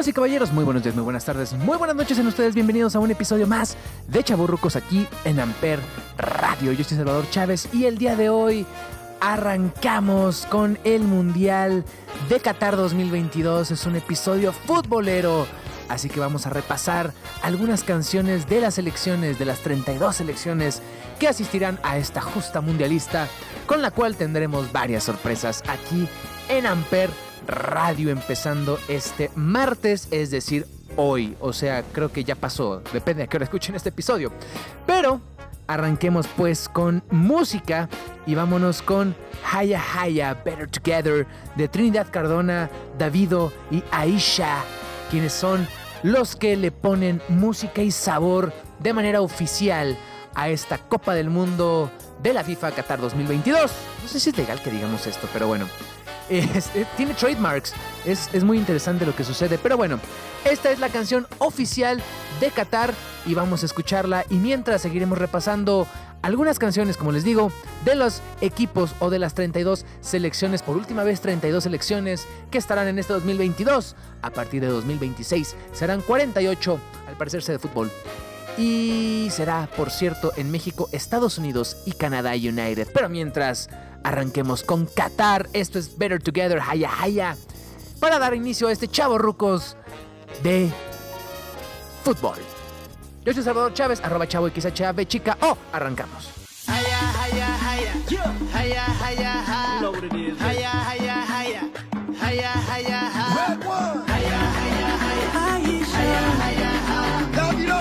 Damas y caballeros, muy buenos días, muy buenas tardes, muy buenas noches en ustedes. Bienvenidos a un episodio más de Chaburrucos aquí en Amper Radio. Yo soy Salvador Chávez y el día de hoy arrancamos con el Mundial de Qatar 2022. Es un episodio futbolero. Así que vamos a repasar algunas canciones de las selecciones, de las 32 selecciones que asistirán a esta justa mundialista, con la cual tendremos varias sorpresas aquí en Amper Radio empezando este martes, es decir, hoy. O sea, creo que ya pasó, depende a qué hora escuchen este episodio. Pero arranquemos pues con música y vámonos con Haya Haya Better Together de Trinidad Cardona, Davido y Aisha, quienes son los que le ponen música y sabor de manera oficial a esta Copa del Mundo de la FIFA Qatar 2022. No sé si es legal que digamos esto, pero bueno. Es- eh, tiene trademarks. Es, es muy interesante lo que sucede. Pero bueno, esta es la canción oficial de Qatar y vamos a escucharla. Y mientras seguiremos repasando algunas canciones, como les digo, de los equipos o de las 32 selecciones, por última vez 32 selecciones que estarán en este 2022. A partir de 2026 serán 48, al parecerse de fútbol. Y será, por cierto, en México, Estados Unidos y Canadá United. Pero mientras arranquemos con Qatar, esto es Better Together, Haya Haya, para dar inicio a este chavo rucos de fútbol. Yo soy Salvador Chávez, arroba chavo XHAB chica. Oh, arrancamos. Red one. Davido.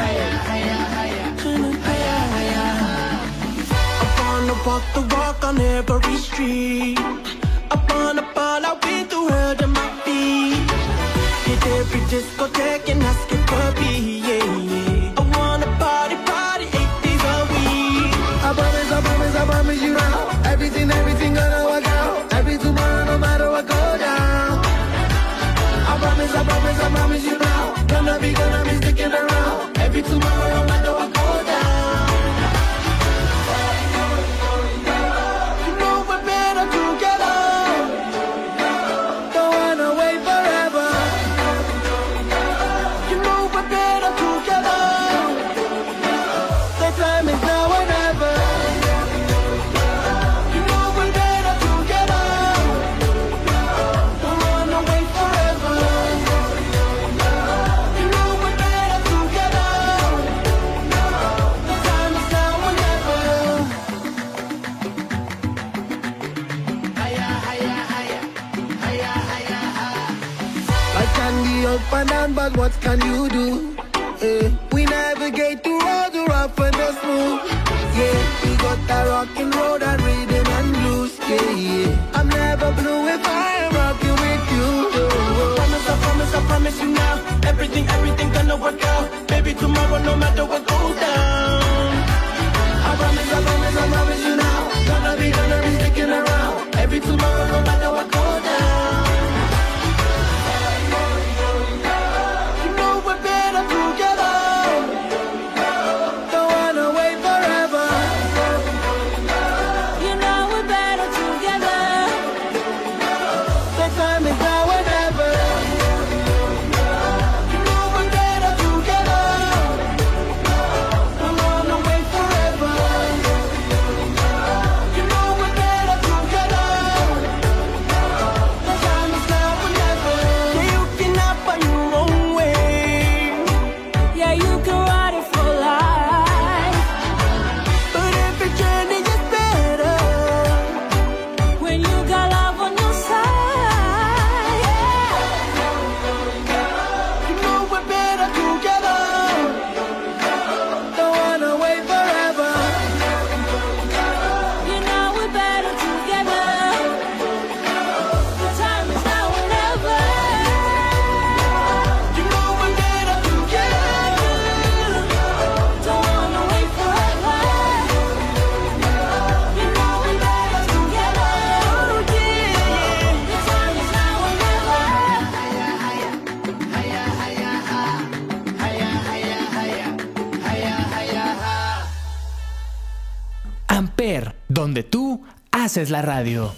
I wanna walk the on every street. I wanna ball out with the world at my feet. Hit every discotheque and ask it for me. Yeah, yeah. I wanna party, party eight days a week. I promise, I promise, I promise you now. Everything, everything gonna work out. Every tomorrow, no matter what go down. I promise, I promise, I promise you now. Gonna be, gonna be can you haces la radio.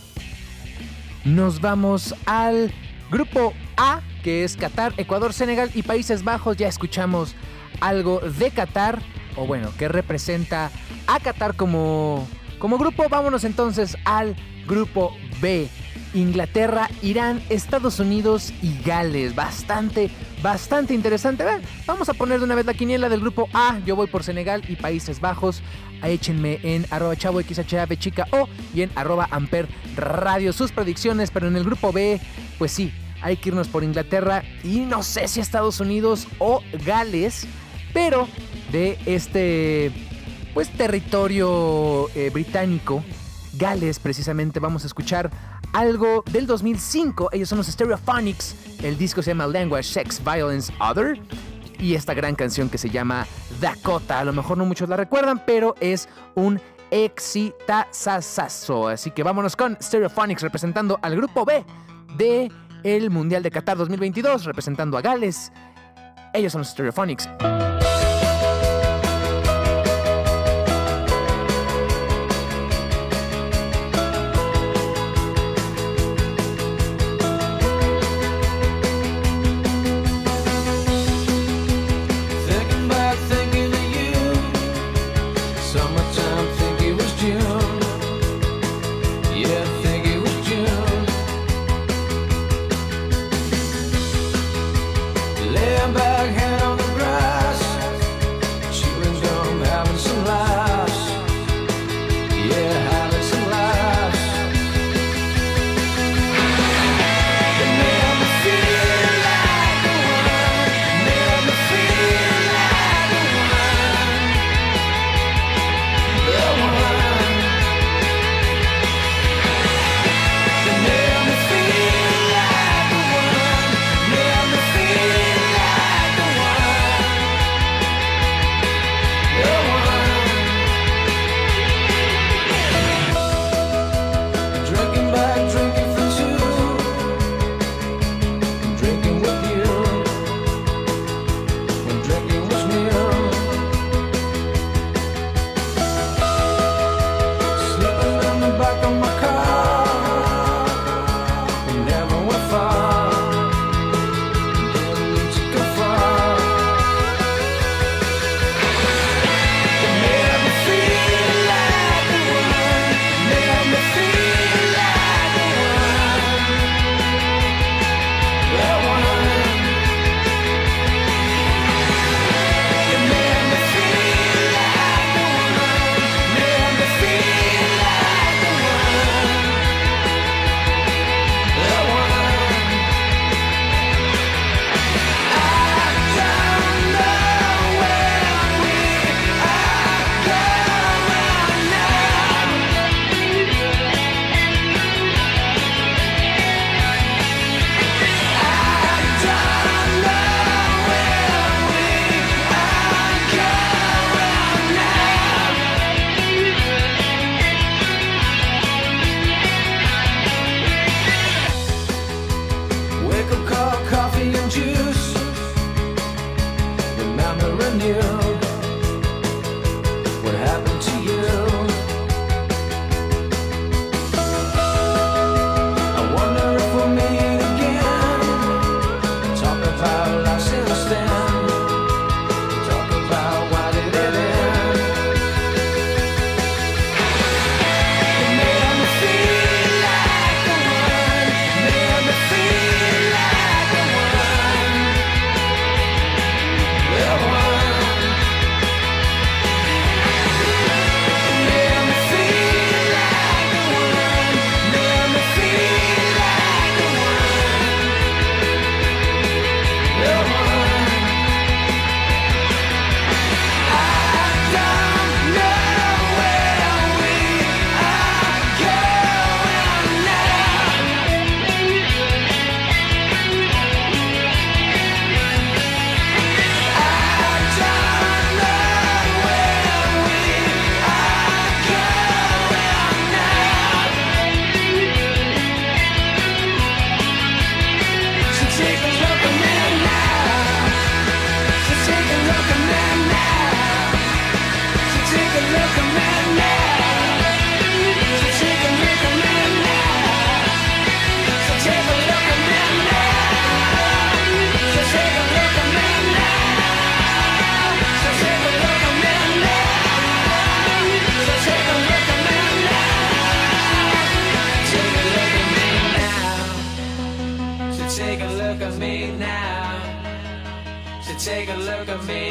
Nos vamos al grupo A, que es Qatar, Ecuador, Senegal y Países Bajos. Ya escuchamos algo de Qatar, o bueno, que representa a Qatar como, como grupo. Vámonos entonces al grupo B. Inglaterra, Irán, Estados Unidos y Gales. Bastante, bastante interesante. Ver, vamos a poner de una vez la quiniela del grupo A. Yo voy por Senegal y Países Bajos. Échenme en arroba chavo XHAV chica o y en arroba amper radio sus predicciones. Pero en el grupo B, pues sí, hay que irnos por Inglaterra y no sé si Estados Unidos o Gales. Pero de este, pues territorio eh, británico. Gales, precisamente, vamos a escuchar algo del 2005. Ellos son los Stereophonics. El disco se llama Language, Sex, Violence, Other. Y esta gran canción que se llama Dakota. A lo mejor no muchos la recuerdan, pero es un exitazazazo. Así que vámonos con Stereophonics representando al grupo B de el Mundial de Qatar 2022, representando a Gales. Ellos son los Stereophonics.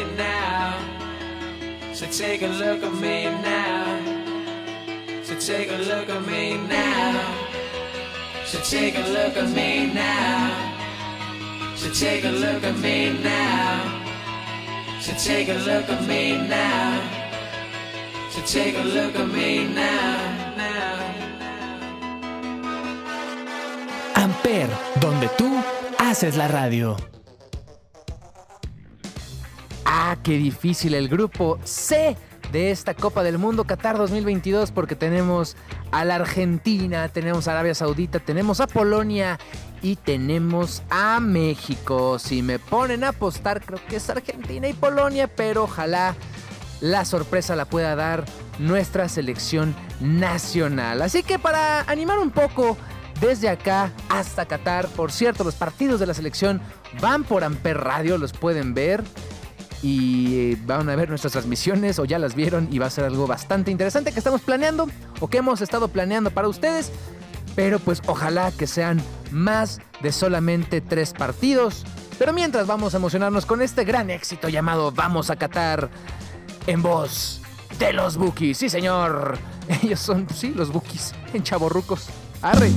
Me now. So take a look at me now. So take a look at me now. So take a look at me now. So take a look at me now. So take a look at me now. So take a look at me now. Amper, donde tú haces la radio. Ah, qué difícil el grupo C de esta Copa del Mundo Qatar 2022 porque tenemos a la Argentina, tenemos a Arabia Saudita, tenemos a Polonia y tenemos a México. Si me ponen a apostar, creo que es Argentina y Polonia, pero ojalá la sorpresa la pueda dar nuestra selección nacional. Así que para animar un poco desde acá hasta Qatar, por cierto, los partidos de la selección van por Amper Radio, los pueden ver y eh, van a ver nuestras transmisiones o ya las vieron y va a ser algo bastante interesante que estamos planeando o que hemos estado planeando para ustedes. Pero pues ojalá que sean más de solamente tres partidos. Pero mientras vamos a emocionarnos con este gran éxito llamado Vamos a Qatar en voz de los Bookies. Sí, señor. Ellos son, sí, los Bookies en chaborrucos. Arre.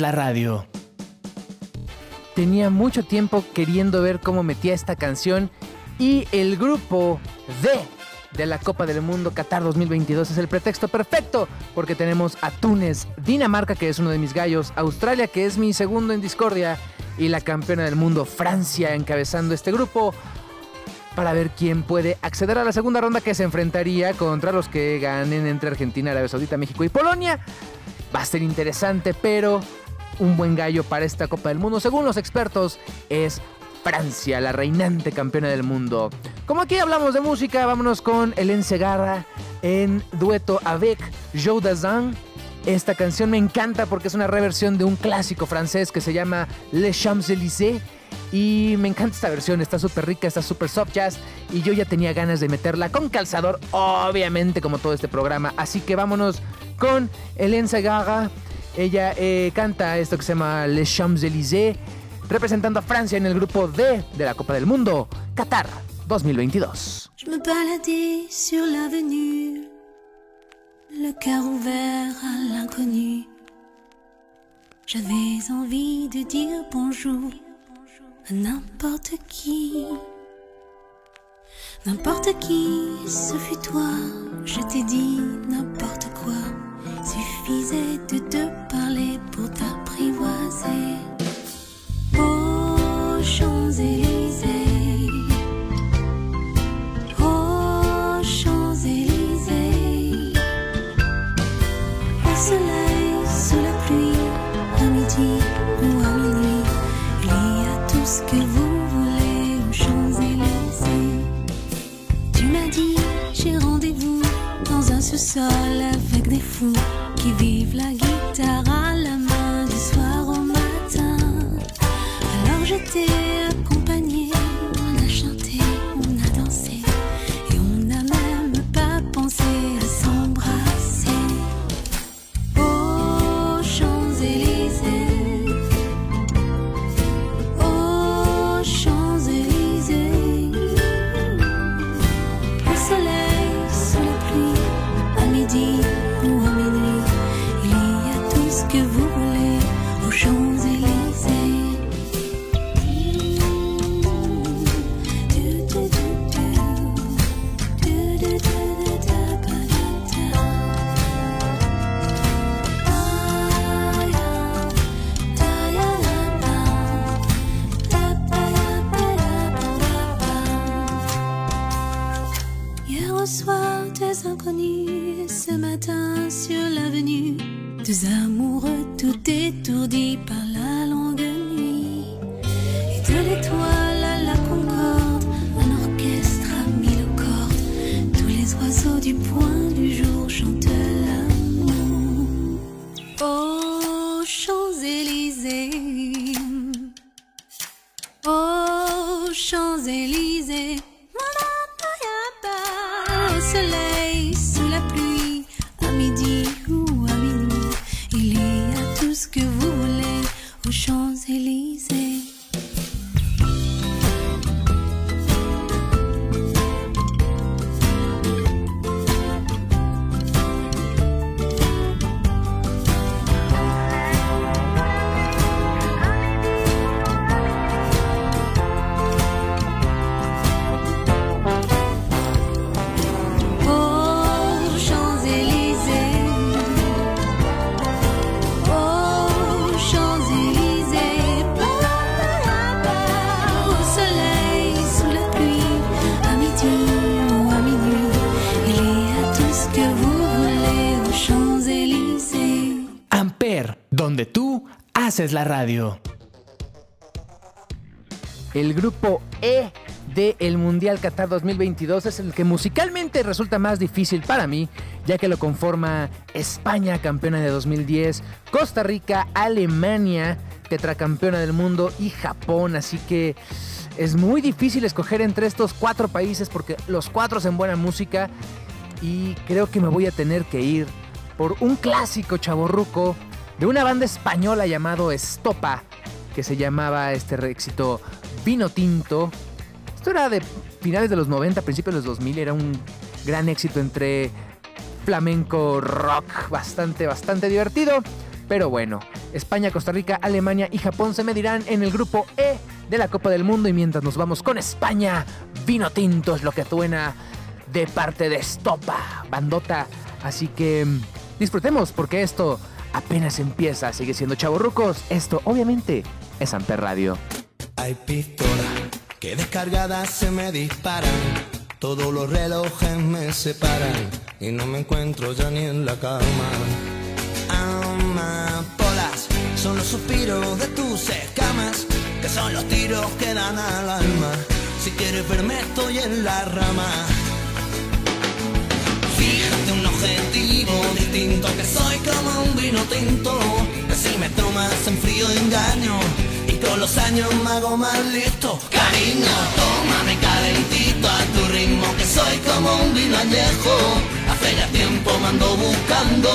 La radio. Tenía mucho tiempo queriendo ver cómo metía esta canción y el grupo D de la Copa del Mundo Qatar 2022 es el pretexto perfecto porque tenemos a Túnez, Dinamarca que es uno de mis gallos, Australia que es mi segundo en discordia y la campeona del mundo Francia encabezando este grupo para ver quién puede acceder a la segunda ronda que se enfrentaría contra los que ganen entre Argentina, Arabia Saudita, México y Polonia. Va a ser interesante, pero un buen gallo para esta Copa del Mundo, según los expertos, es Francia, la reinante campeona del mundo. Como aquí hablamos de música, vámonos con Hélène Segarra en dueto avec Joe Dazan. Esta canción me encanta porque es una reversión de un clásico francés que se llama Les Champs-Élysées. Y me encanta esta versión, está súper rica, está súper soft jazz. Y yo ya tenía ganas de meterla con calzador, obviamente, como todo este programa. Así que vámonos con Hélène Segarra. Ella eh, canta esto que se llama Les Champs-Élysées, representando a Francia en el grupo D de la Copa del Mundo, Qatar 2022. Je me baladais sur l'avenue, le cœur ouvert à l'inconnu. J'avais envie de dire bonjour à n'importe qui. N'importe qui, ce fut toi, je t'ai dit n'importe quoi. Suffisait de te sous-sol avec des fous qui vivent la guitare à la main du soir au matin. Alors je ce que vous voulez aux Champs-Élysées. Haces la radio. El grupo E de el Mundial Qatar 2022 es el que musicalmente resulta más difícil para mí, ya que lo conforma España, campeona de 2010, Costa Rica, Alemania, tetracampeona del mundo y Japón, así que es muy difícil escoger entre estos cuatro países porque los cuatro hacen buena música y creo que me voy a tener que ir por un clásico chaborruco de una banda española llamado Estopa, que se llamaba este éxito Vino Tinto. Esto era de finales de los 90, principios de los 2000, era un gran éxito entre flamenco rock bastante, bastante divertido. Pero bueno, España, Costa Rica, Alemania y Japón se medirán en el grupo E de la Copa del Mundo. Y mientras nos vamos con España, vino tinto es lo que suena de parte de Estopa, bandota. Así que mm, disfrutemos porque esto apenas empieza. Sigue siendo Chavorrucos. Esto obviamente es Amper Radio. Hay pistolas que descargadas se me disparan. Todos los relojes me separan y no me encuentro ya ni en la cama. Amapolas son los suspiros de tus escamas, que son los tiros que dan al alma. Si quieres verme estoy en la rama. Objetivo distinto, que soy como un vino tinto, que si me tomas en frío engaño. Y con los años me hago más listo. Cariño, tómame calentito a tu ritmo Que soy como un vino añejo. Hace ya tiempo me ando buscando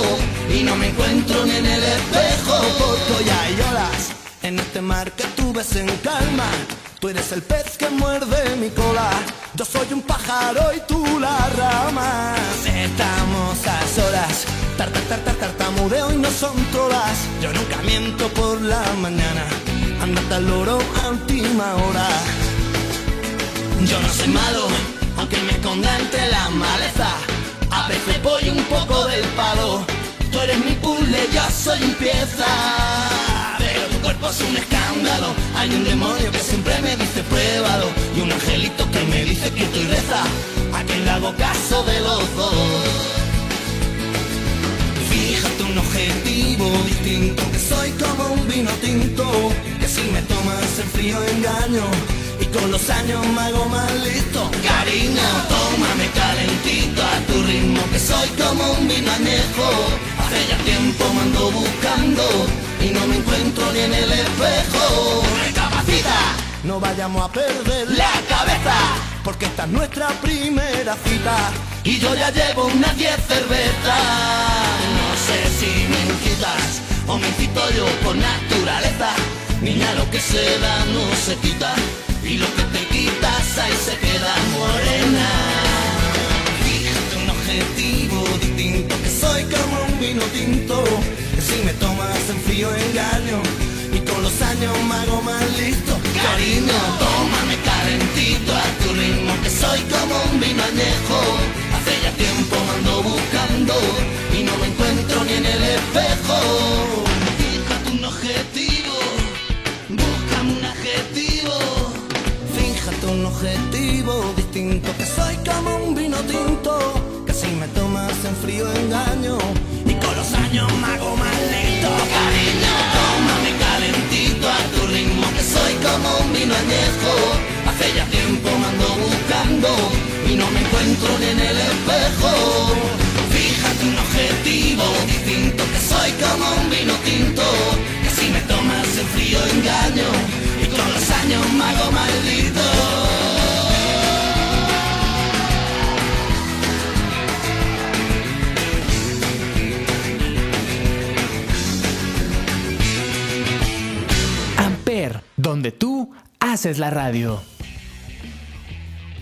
Y no me encuentro ni en el espejo. Porque hoy hay olas en este mar que tú ves en calma Tú eres el pez que muerde mi cola. Yo soy un pájaro y tú la rama. Estamos a solas Tarta, tarta, tartamudeo y no son todas. Yo nunca miento por la mañana. Andate al loro a última hora. Yo no soy malo, aunque me esconda entre la maleza. A veces voy un poco del palo. Tú eres mi puzzle, yo soy pieza Es un escándalo. Hay un demonio que siempre me dice pruébalo. Y un angelito que me dice que estoy reza. A quien le hago caso de los dos. Fíjate un objetivo distinto Que soy como un vino tinto Que si me tomas en frío engaño Y con los años me hago más listo. Cariño, tómame calentito a tu ritmo Que soy como un vino añejo. Hace ya tiempo me ando buscando Y no me encuentro ni en el espejo. Recapacita, no vayamos a perder la cabeza. Porque esta es nuestra primera cita. Y yo ya llevo unas 10 cervezas. No sé si me incitas o me incito yo por naturaleza. Niña, lo que se da no se quita. Y lo que te quitas ahí se queda morena. Fíjate un objetivo distinto Que soy como un vino tinto si me tomas en frío engaño Y con los años me hago más listo. Cariño, tómame calentito a tu ritmo Que soy como un vino añejo. Hace ya tiempo me ando buscando Y no me encuentro ni en el espejo Y no me encuentro ni en el espejo Fíjate un objetivo distinto Que soy como un vino tinto Que si me tomas en frío engaño Y con los años me hago maldito Amper, donde tú haces la radio.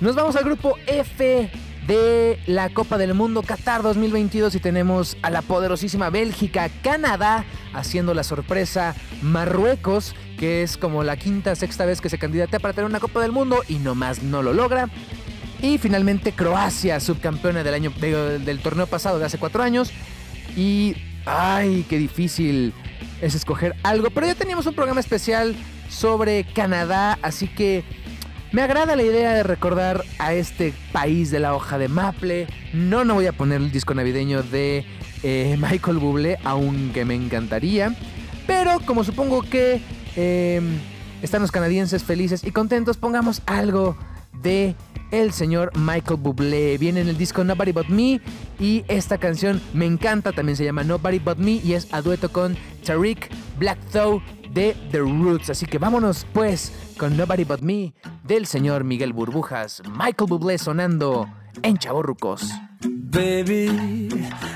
Nos vamos al grupo F de la Copa del Mundo Qatar 2022 y tenemos a la poderosísima Bélgica, Canadá haciendo la sorpresa, Marruecos, que es como la quinta, sexta vez que se candidata para tener una Copa del Mundo y nomás no lo logra. Y finalmente Croacia, subcampeona del, año, de- del torneo pasado de hace cuatro años. Y, ay, qué difícil es escoger algo. Pero ya teníamos un programa especial sobre Canadá, así que me agrada la idea de recordar a este país de la hoja de maple. No, no voy a poner el disco navideño de eh, Michael Bublé, aunque me encantaría. Pero como supongo que eh, están los canadienses felices y contentos, pongamos algo de el señor Michael Bublé. Viene en el disco Nobody But Me y esta canción me encanta, también se llama Nobody But Me y es a dueto con Tariq Blackthrow de The Roots. Así que vámonos pues con Nobody But Me del señor Miguel Burbujas. Michael Bublé sonando en Chavorrucos. Baby,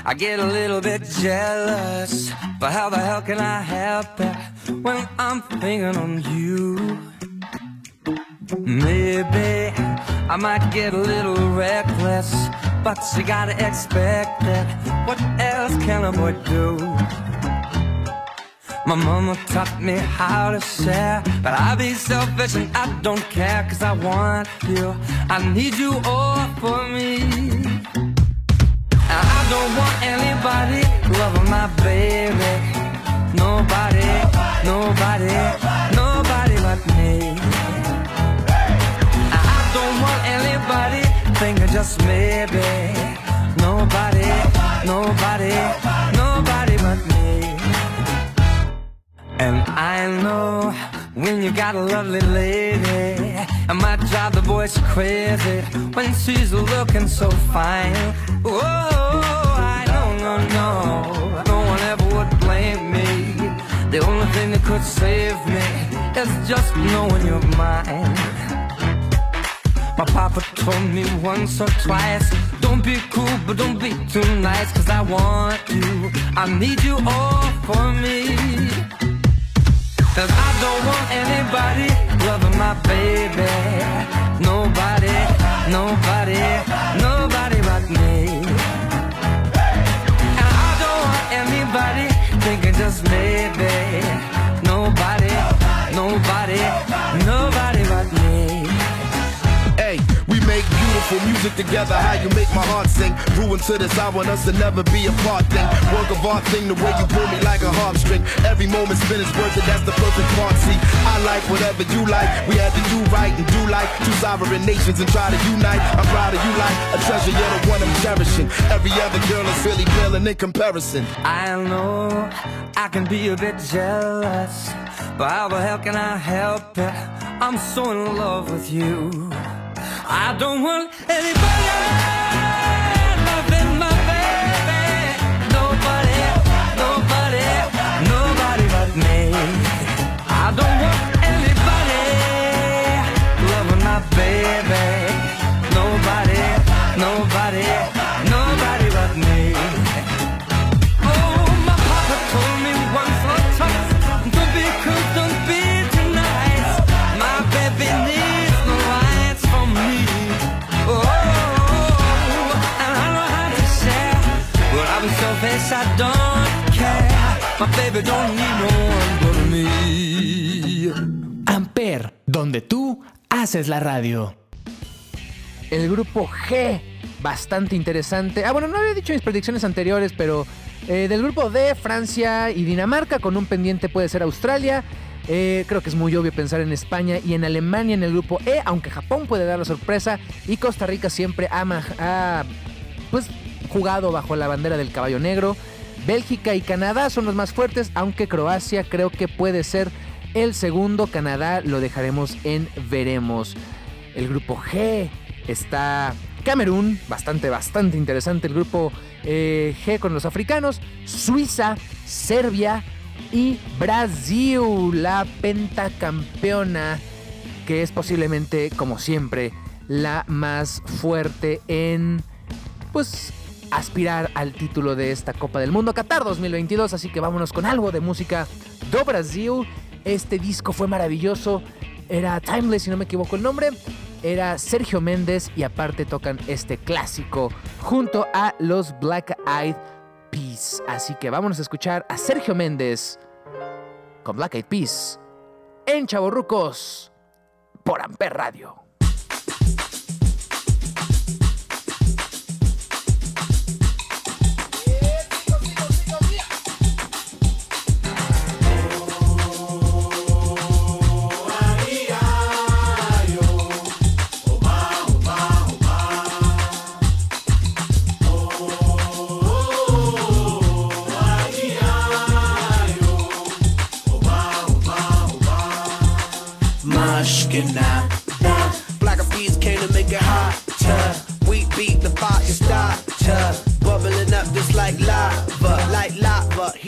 I get a little bit jealous. But how the hell can I help it when I'm thinking on you? Maybe I might get a little reckless but you gotta expect it. What else can a boy do? My mama taught me how to share, but I be selfish and I don't care, cause I want you. I need you all for me. And I don't want anybody loving my baby. Nobody, nobody, nobody but me. And I don't want anybody thinking just maybe. Nobody, nobody, nobody but me. And I know when you got a lovely lady, it might drive the boys crazy when she's looking so fine. Oh, I don't know, no, no, no one ever would blame me. The only thing that could save me is just knowing you're mine. My papa told me once or twice Don't be cool, but don't be too nice Cause I want you, I need you all for me Cause I don't want anybody loving my baby. Nobody, nobody, nobody but me. And I don't want anybody thinking just maybe. Nobody, nobody, nobody beautiful music together. How you make my heart sing. Grew into this, I want us to never be apart thing. Work of art thing, the way you pull me like a harp string. Every moment spent is worth it, that's the perfect part. See, I like whatever you like. We had to do right and do like two sovereign nations and try to unite. I'm proud of you like a treasure, you're the one I'm cherishing. Every other girl is really paling in comparison. I know I can be a bit jealous, but how the hell can I help it? I'm so in love with you. I don't want anybody My baby don't need no one but me. Amper, donde tú haces la radio. El grupo G, bastante interesante. Ah, bueno, no había dicho mis predicciones anteriores, pero eh, del grupo D, Francia y Dinamarca, con un pendiente puede ser Australia. Eh, creo que es muy obvio pensar en España y en Alemania en el grupo E, aunque Japón puede dar la sorpresa y Costa Rica siempre ha, ma- ha, pues, jugado bajo la bandera del caballo negro. Bélgica y Canadá son los más fuertes, aunque Croacia creo que puede ser el segundo. Canadá lo dejaremos en veremos. El grupo G está Camerún, bastante, bastante interesante el grupo eh, G con los africanos. Suiza, Serbia y Brasil, la pentacampeona, que es posiblemente, como siempre, la más fuerte en, pues, aspirar al título de esta Copa del Mundo Qatar 2022. Así que vámonos con algo de música do Brasil. Este disco fue maravilloso. Era Timeless, si no me equivoco el nombre. Era Sergio Méndez y aparte tocan este clásico junto a los Black Eyed Peas. Así que vámonos a escuchar a Sergio Méndez con Black Eyed Peas en Chaborrucos por Amper Radio.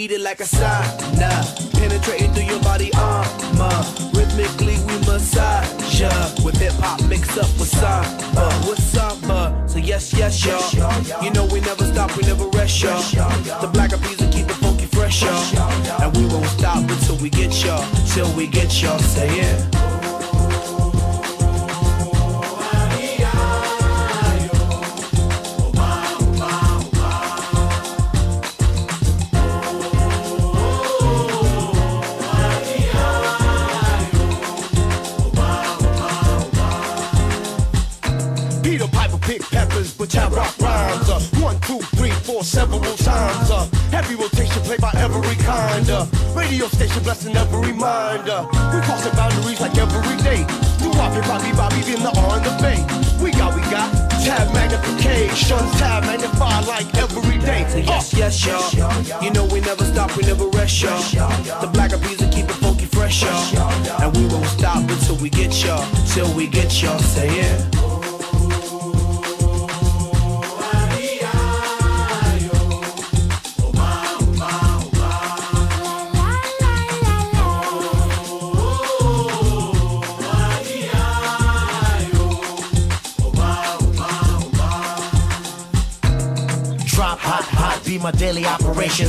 Heated like a sauna. Penetrating through your body armor. Rhythmically we massage ya. With hip hop mixed up with samba, with samba. So yes, yes, y'all. You know we never stop, we never rest, y'all. The black will keep the funky fresh, y'all. And we won't stop until we get y'all, till we get y'all. Say it. rhymes. Till we get y'all. Say it. Drop hot, hot, be my daily operation.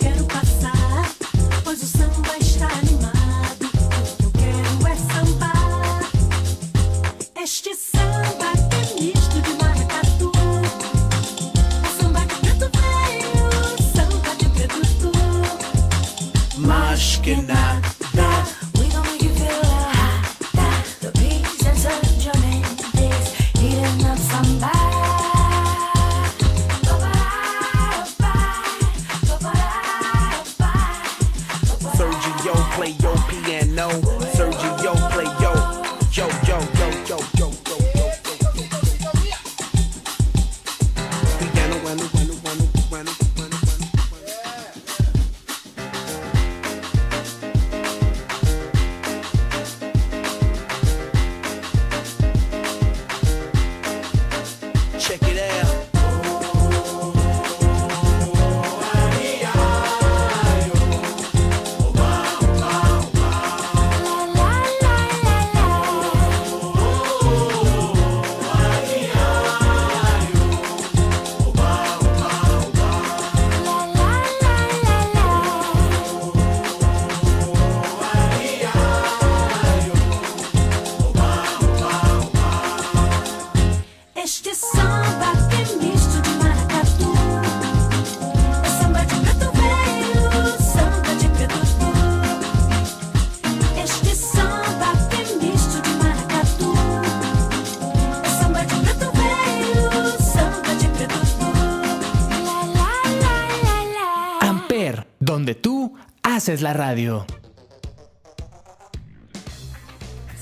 Haces la radio.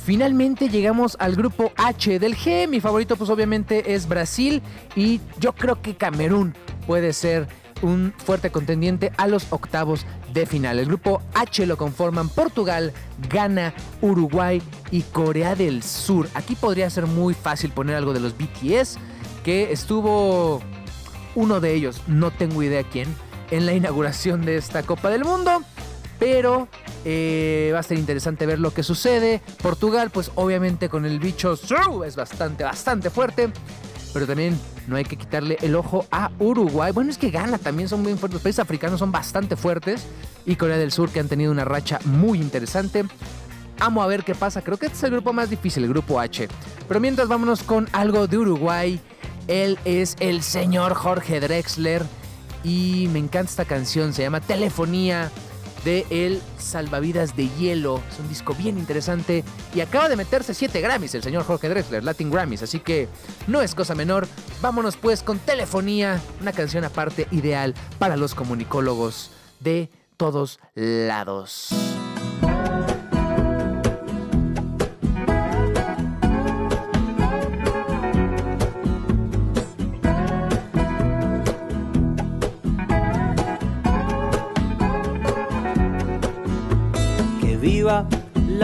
Finalmente llegamos al grupo H del G. Mi favorito pues obviamente es Brasil y yo creo que Camerún puede ser un fuerte contendiente a los octavos de final. El grupo H lo conforman Portugal, Ghana, Uruguay y Corea del Sur. Aquí podría ser muy fácil poner algo de los BTS, que estuvo uno de ellos, no tengo idea quién, en la inauguración de esta Copa del Mundo. Pero eh, va a ser interesante ver lo que sucede. Portugal, pues obviamente con el bicho es bastante, bastante fuerte. Pero también no hay que quitarle el ojo a Uruguay. Bueno, es que Ghana también son muy fuertes. Los países africanos son bastante fuertes. Y Corea del Sur que han tenido una racha muy interesante. Amo a ver qué pasa. Creo que este es el grupo más difícil, el grupo H. Pero mientras vámonos con algo de Uruguay. Él es el señor Jorge Drexler. Y me encanta esta canción. Se llama Telefonía de El Salvavidas de Hielo. Es un disco bien interesante y acaba de meterse 7 Grammys el señor Jorge Drexler, Latin Grammys, así que no es cosa menor. Vámonos pues con Telefonía, una canción aparte ideal para los comunicólogos de todos lados.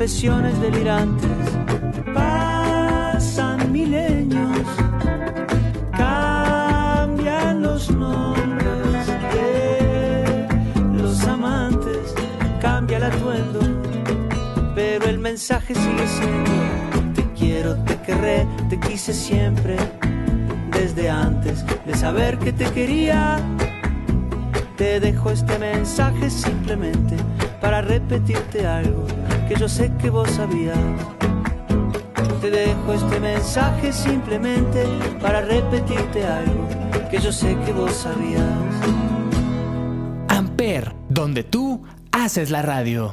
confesiones delirantes. Pasan milenios, cambian los nombres de los amantes, cambia el atuendo, pero el mensaje sigue siendo: Te quiero, te querré, te quise siempre, desde antes de saber que te quería. Te dejo este mensaje simplemente para repetirte algo que yo sé que vos sabías. Te dejo este mensaje simplemente para repetirte algo que yo sé que vos sabías. Amper, donde tú haces la radio.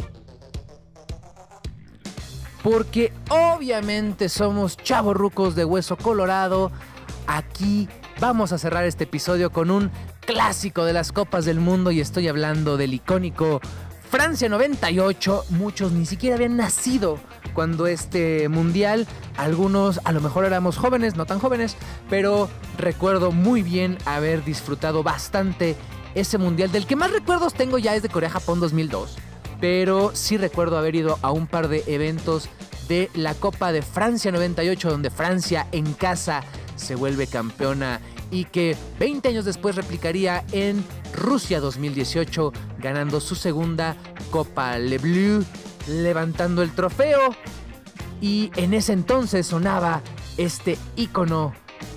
Porque obviamente somos chavorrucos de hueso colorado. Aquí vamos a cerrar este episodio con un clásico de las Copas del Mundo y estoy hablando del icónico Francia 98. Muchos ni siquiera habían nacido cuando este mundial, algunos a lo mejor éramos jóvenes, no tan jóvenes, pero recuerdo muy bien haber disfrutado bastante ese mundial. Del que más recuerdos tengo ya es de Corea-Japón 2002, pero sí recuerdo haber ido a un par de eventos de la Copa de Francia 98, donde Francia en casa se vuelve campeona y que 20 años después replicaría en Rusia 2018, ganando su segunda Copa Le Bleu, levantando el trofeo. Y en ese entonces sonaba este icono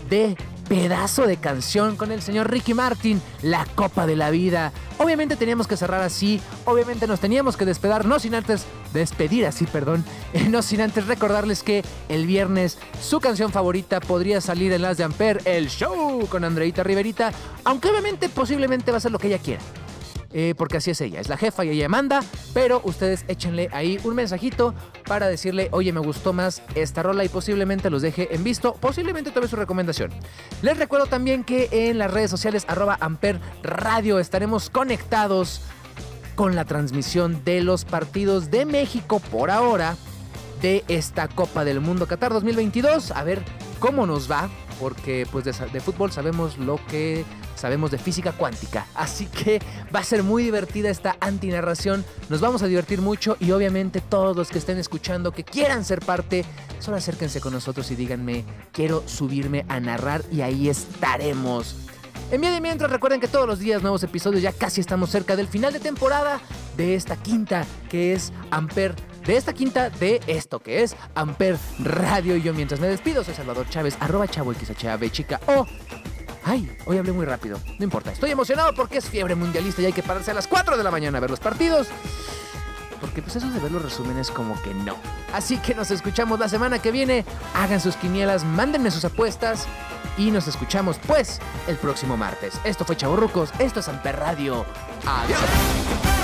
de pedazo de canción con el señor Ricky Martin, La Copa de la Vida. Obviamente teníamos que cerrar así, obviamente nos teníamos que despedir, no sin antes despedir así, perdón, no sin antes recordarles que el viernes su canción favorita podría salir en las de Amper, el show con Andreita Riverita, aunque obviamente posiblemente va a ser lo que ella quiera. Eh, porque así es ella, es la jefa y ella manda, pero ustedes échenle ahí un mensajito para decirle, oye, me gustó más esta rola y posiblemente los deje en visto, posiblemente tome su recomendación. Les recuerdo también que en las redes sociales arroba Amper Radio estaremos conectados con la transmisión de los partidos de México por ahora de esta Copa del Mundo Qatar 2022. A ver cómo nos va, porque pues de, de fútbol sabemos lo que sabemos de física cuántica. Así que va a ser muy divertida esta antinarración. Nos vamos a divertir mucho y obviamente todos los que estén escuchando que quieran ser parte, solo acérquense con nosotros y díganme, quiero subirme a narrar y ahí estaremos. En y mientras recuerden que todos los días nuevos episodios ya casi estamos cerca del final de temporada de esta quinta que es Amper de esta quinta de esto que es Amper Radio. Y yo mientras me despido soy Salvador Chávez, arroba chavo XHAB chica o... Ay, hoy hablé muy rápido, no importa. Estoy emocionado porque es fiebre mundialista y hay que pararse a las 4 de la mañana a ver los partidos. Porque pues eso de ver los resúmenes como que no. Así que nos escuchamos la semana que viene. Hagan sus quinielas, mándenme sus apuestas. Y nos escuchamos pues el próximo martes. Esto fue Chavorrucos, esto es Amper Radio. Adiós.